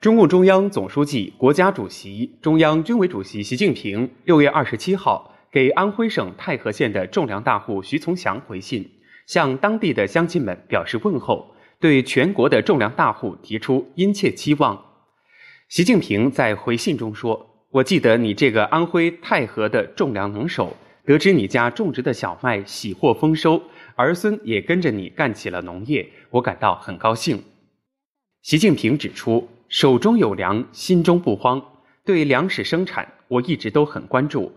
中共中央总书记、国家主席、中央军委主席习近平六月二十七号给安徽省太和县的种粮大户徐从祥回信，向当地的乡亲们表示问候，对全国的种粮大户提出殷切期望。习近平在回信中说：“我记得你这个安徽太和的种粮能手，得知你家种植的小麦喜获丰收，儿孙也跟着你干起了农业，我感到很高兴。”习近平指出。手中有粮，心中不慌。对粮食生产，我一直都很关注。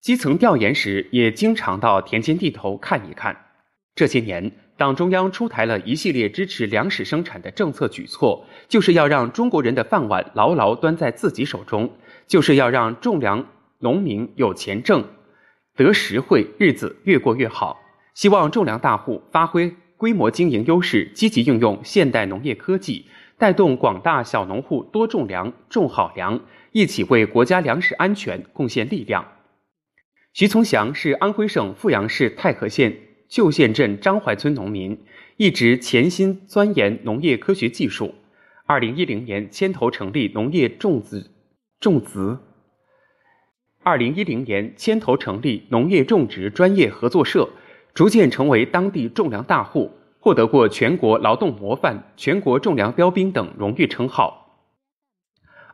基层调研时，也经常到田间地头看一看。这些年，党中央出台了一系列支持粮食生产的政策举措，就是要让中国人的饭碗牢牢端在自己手中，就是要让种粮农民有钱挣，得实惠，日子越过越好。希望种粮大户发挥规模经营优势，积极应用现代农业科技。带动广大小农户多种粮、种好粮，一起为国家粮食安全贡献力量。徐从祥是安徽省阜阳市太和县旧县镇张淮村农民，一直潜心钻研农业科学技术。二零一零年牵头成立农业种植种植。二零一零年牵头成立农业种植专业合作社，逐渐成为当地种粮大户。获得过全国劳动模范、全国种粮标兵等荣誉称号。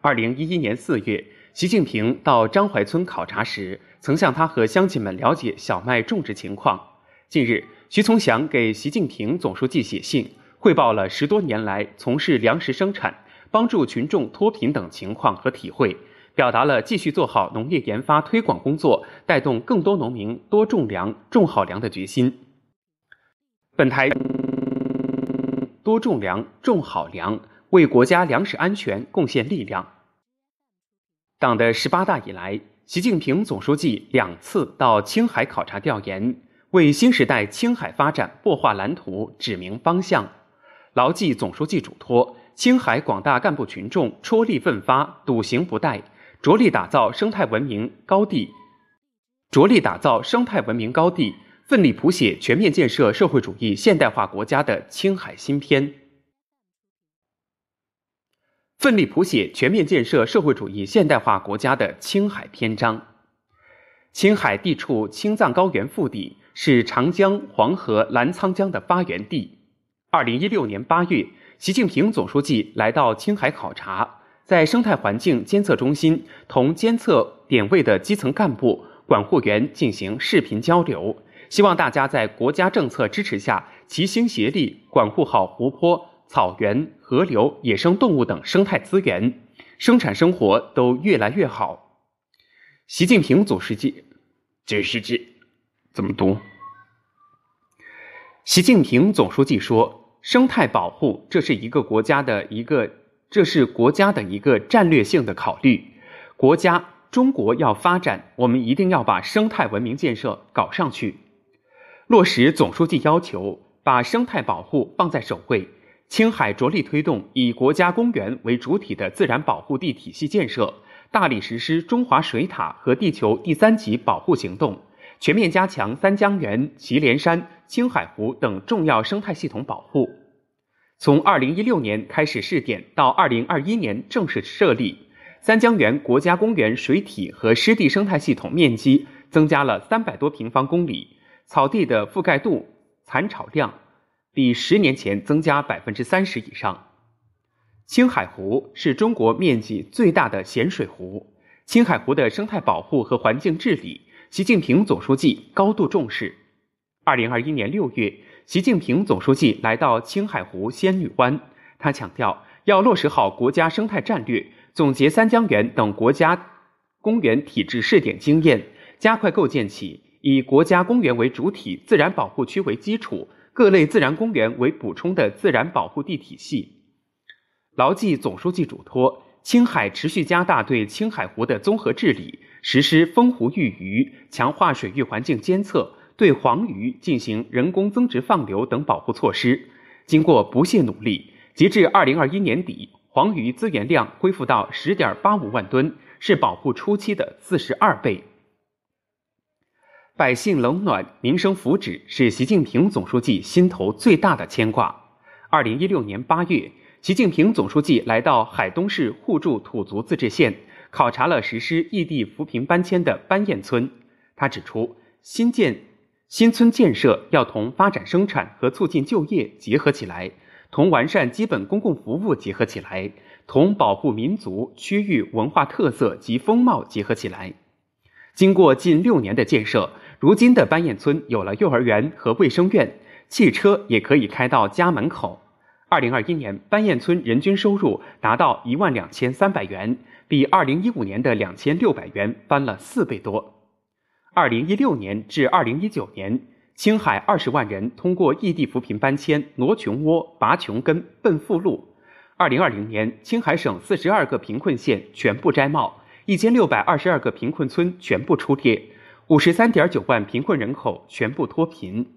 二零一一年四月，习近平到张怀村考察时，曾向他和乡亲们了解小麦种植情况。近日，徐从祥给习近平总书记写信，汇报了十多年来从事粮食生产、帮助群众脱贫等情况和体会，表达了继续做好农业研发推广工作，带动更多农民多种粮、种好粮的决心。本台。多种粮，种好粮，为国家粮食安全贡献力量。党的十八大以来，习近平总书记两次到青海考察调研，为新时代青海发展擘画蓝图、指明方向。牢记总书记嘱托，青海广大干部群众踔厉奋发、笃行不怠，着力打造生态文明高地，着力打造生态文明高地。奋力谱写全面建设社会主义现代化国家的青海新篇。奋力谱写全面建设社会主义现代化国家的青海篇章。青海地处青藏高原腹地，是长江、黄河、澜沧江的发源地。二零一六年八月，习近平总书记来到青海考察，在生态环境监测中心同监测点位的基层干部、管护员进行视频交流。希望大家在国家政策支持下，齐心协力管护好湖泊、草原、河流、野生动物等生态资源，生产生活都越来越好。习近平总书记，这是记怎么读？习近平总书记说：“生态保护这是一个国家的一个，这是国家的一个战略性的考虑。国家中国要发展，我们一定要把生态文明建设搞上去。”落实总书记要求，把生态保护放在首位。青海着力推动以国家公园为主体的自然保护地体系建设，大力实施中华水塔和地球第三级保护行动，全面加强三江源、祁连山、青海湖等重要生态系统保护。从二零一六年开始试点到二零二一年正式设立，三江源国家公园水体和湿地生态系统面积增加了三百多平方公里。草地的覆盖度、残草量比十年前增加百分之三十以上。青海湖是中国面积最大的咸水湖，青海湖的生态保护和环境治理，习近平总书记高度重视。二零二一年六月，习近平总书记来到青海湖仙女湾，他强调要落实好国家生态战略，总结三江源等国家公园体制试点经验，加快构建起。以国家公园为主体、自然保护区为基础、各类自然公园为补充的自然保护地体系，牢记总书记嘱托，青海持续加大对青海湖的综合治理，实施封湖育鱼，强化水域环境监测，对黄鱼进行人工增殖放流等保护措施。经过不懈努力，截至二零二一年底，黄鱼资源量恢复到十点八五万吨，是保护初期的四十二倍。百姓冷暖、民生福祉是习近平总书记心头最大的牵挂。二零一六年八月，习近平总书记来到海东市互助土族自治县，考察了实施异地扶贫搬迁的班堰村。他指出，新建新村建设要同发展生产和促进就业结合起来，同完善基本公共服务结合起来，同保护民族区域文化特色及风貌结合起来。经过近六年的建设，如今的班堰村有了幼儿园和卫生院，汽车也可以开到家门口。二零二一年，班堰村人均收入达到一万两千三百元，比二零一五年的两千六百元翻了四倍多。二零一六年至二零一九年，青海二十万人通过异地扶贫搬迁挪穷窝、拔穷根、奔富路。二零二零年，青海省四十二个贫困县全部摘帽，一千六百二十二个贫困村全部出列，五十三点九万贫困人口全部脱贫。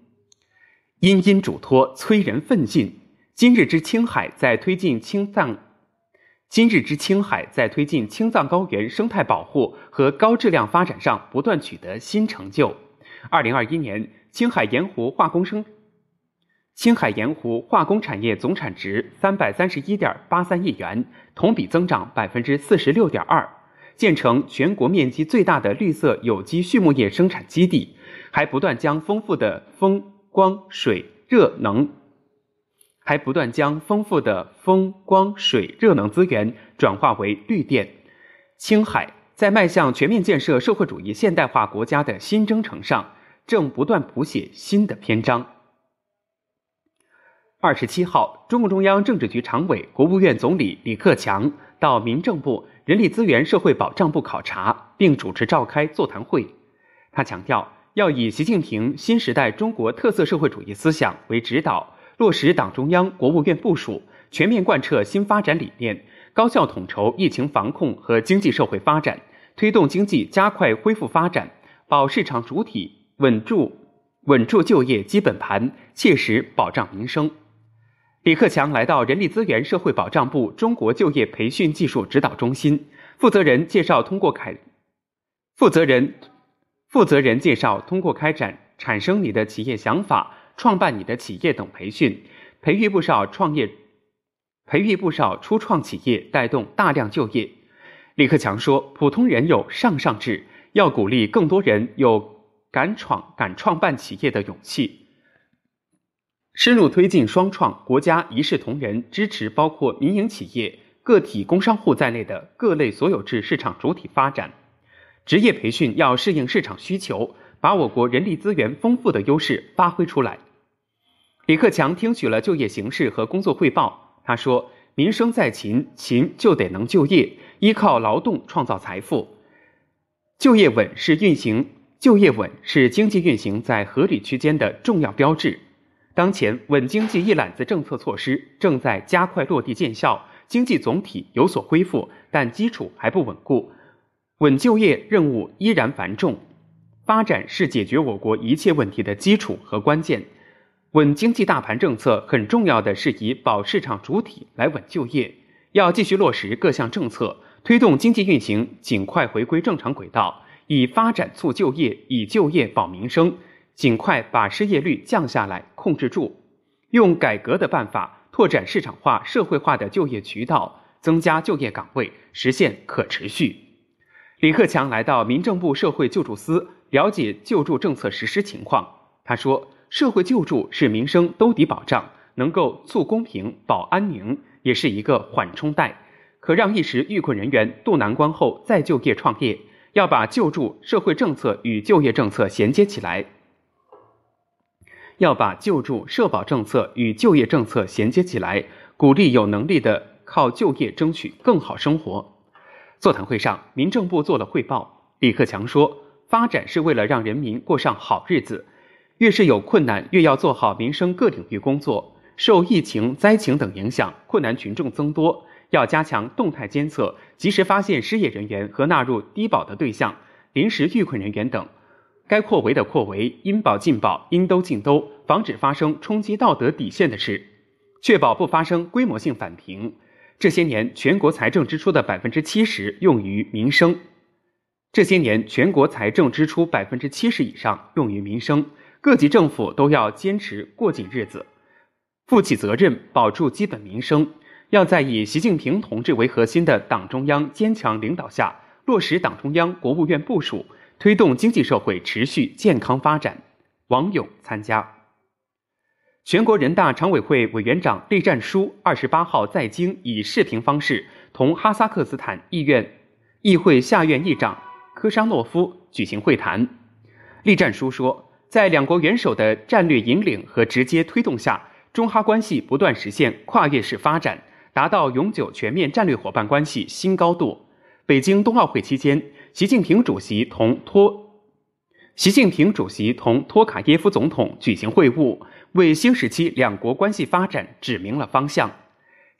殷殷嘱托，催人奋进。今日之青海在推进青藏，今日之青海在推进青藏高原生态保护和高质量发展上不断取得新成就。二零二一年，青海盐湖化工生，青海盐湖化工产业总产值三百三十一点八三亿元，同比增长百分之四十六点二，建成全国面积最大的绿色有机畜牧业生产基地，还不断将丰富的风光水热能。还不断将丰富的风光水热能资源转化为绿电。青海在迈向全面建设社会主义现代化国家的新征程上，正不断谱写新的篇章。二十七号，中共中央政治局常委、国务院总理李克强到民政部人力资源社会保障部考察，并主持召开座谈会。他强调，要以习近平新时代中国特色社会主义思想为指导。落实党中央、国务院部署，全面贯彻新发展理念，高效统筹疫情防控和经济社会发展，推动经济加快恢复发展，保市场主体，稳住稳住就业基本盘，切实保障民生。李克强来到人力资源社会保障部中国就业培训技术指导中心，负责人介绍通过开负责人负责人介绍通过开展产生你的企业想法。创办你的企业等培训，培育不少创业，培育不少初创企业，带动大量就业。李克强说：“普通人有上上志，要鼓励更多人有敢闯、敢创办企业的勇气，深入推进双创。国家一视同仁，支持包括民营企业、个体工商户在内的各类所有制市场主体发展。职业培训要适应市场需求，把我国人力资源丰富的优势发挥出来。”李克强听取了就业形势和工作汇报。他说：“民生在勤，勤就得能就业，依靠劳动创造财富。就业稳是运行，就业稳是经济运行在合理区间的重要标志。当前稳经济一揽子政策措施正在加快落地见效，经济总体有所恢复，但基础还不稳固，稳就业任务依然繁重。发展是解决我国一切问题的基础和关键。”稳经济大盘政策很重要的是以保市场主体来稳就业，要继续落实各项政策，推动经济运行尽快回归正常轨道，以发展促就业，以就业保民生，尽快把失业率降下来，控制住。用改革的办法拓展市场化、社会化的就业渠道，增加就业岗位，实现可持续。李克强来到民政部社会救助司了解救助政策实施情况，他说。社会救助是民生兜底保障，能够促公平、保安宁，也是一个缓冲带，可让一时遇困人员渡难关后再就业创业。要把救助社会政策与就业政策衔接起来，要把救助社保政策与就业政策衔接起来，鼓励有能力的靠就业争取更好生活。座谈会上，民政部做了汇报。李克强说：“发展是为了让人民过上好日子。”越是有困难，越要做好民生各领域工作。受疫情、灾情等影响，困难群众增多，要加强动态监测，及时发现失业人员和纳入低保的对象、临时遇困人员等。该扩围的扩围，应保尽保，应兜尽兜，防止发生冲击道德底线的事，确保不发生规模性返贫。这些年，全国财政支出的百分之七十用于民生。这些年，全国财政支出百分之七十以上用于民生。各级政府都要坚持过紧日子，负起责任，保住基本民生，要在以习近平同志为核心的党中央坚强领导下，落实党中央、国务院部署，推动经济社会持续健康发展。王勇参加。全国人大常委会委员长栗战书二十八号在京以视频方式同哈萨克斯坦议院议会下院议长科沙诺夫举行会谈。栗战书说，在两国元首的战略引领和直接推动下，中哈关系不断实现跨越式发展。达到永久全面战略伙伴关系新高度。北京冬奥会期间，习近平主席同托习近平主席同托卡耶夫总统举行会晤，为新时期两国关系发展指明了方向。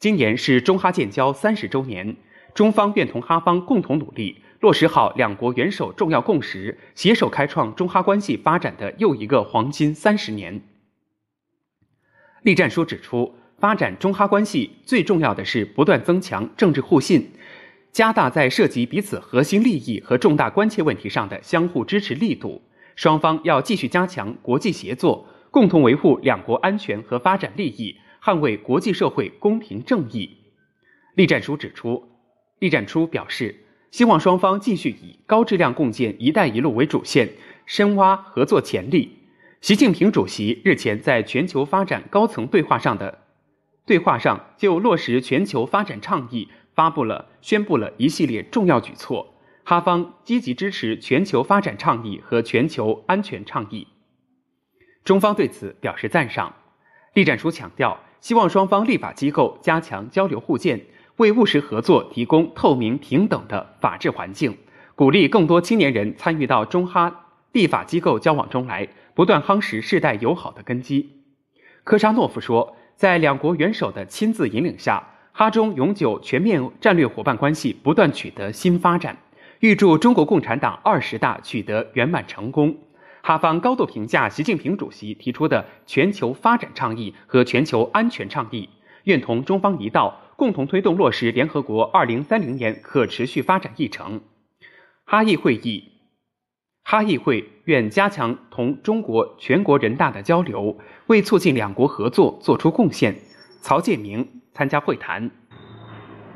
今年是中哈建交三十周年，中方愿同哈方共同努力，落实好两国元首重要共识，携手开创中哈关系发展的又一个黄金三十年。栗战书指出。发展中哈关系最重要的是不断增强政治互信，加大在涉及彼此核心利益和重大关切问题上的相互支持力度。双方要继续加强国际协作，共同维护两国安全和发展利益，捍卫国际社会公平正义。栗战书指出，栗战书表示，希望双方继续以高质量共建“一带一路”为主线，深挖合作潜力。习近平主席日前在全球发展高层对话上的。对话上就落实全球发展倡议发布了宣布了一系列重要举措，哈方积极支持全球发展倡议和全球安全倡议，中方对此表示赞赏。栗战书强调，希望双方立法机构加强交流互鉴，为务实合作提供透明平等的法治环境，鼓励更多青年人参与到中哈立法机构交往中来，不断夯实世代友好的根基。科沙诺夫说。在两国元首的亲自引领下，哈中永久全面战略伙伴关系不断取得新发展。预祝中国共产党二十大取得圆满成功。哈方高度评价习近平主席提出的全球发展倡议和全球安全倡议，愿同中方一道，共同推动落实联合国二零三零年可持续发展议程。哈议会议。哈议会愿加强同中国全国人大的交流，为促进两国合作作出贡献。曹建明参加会谈。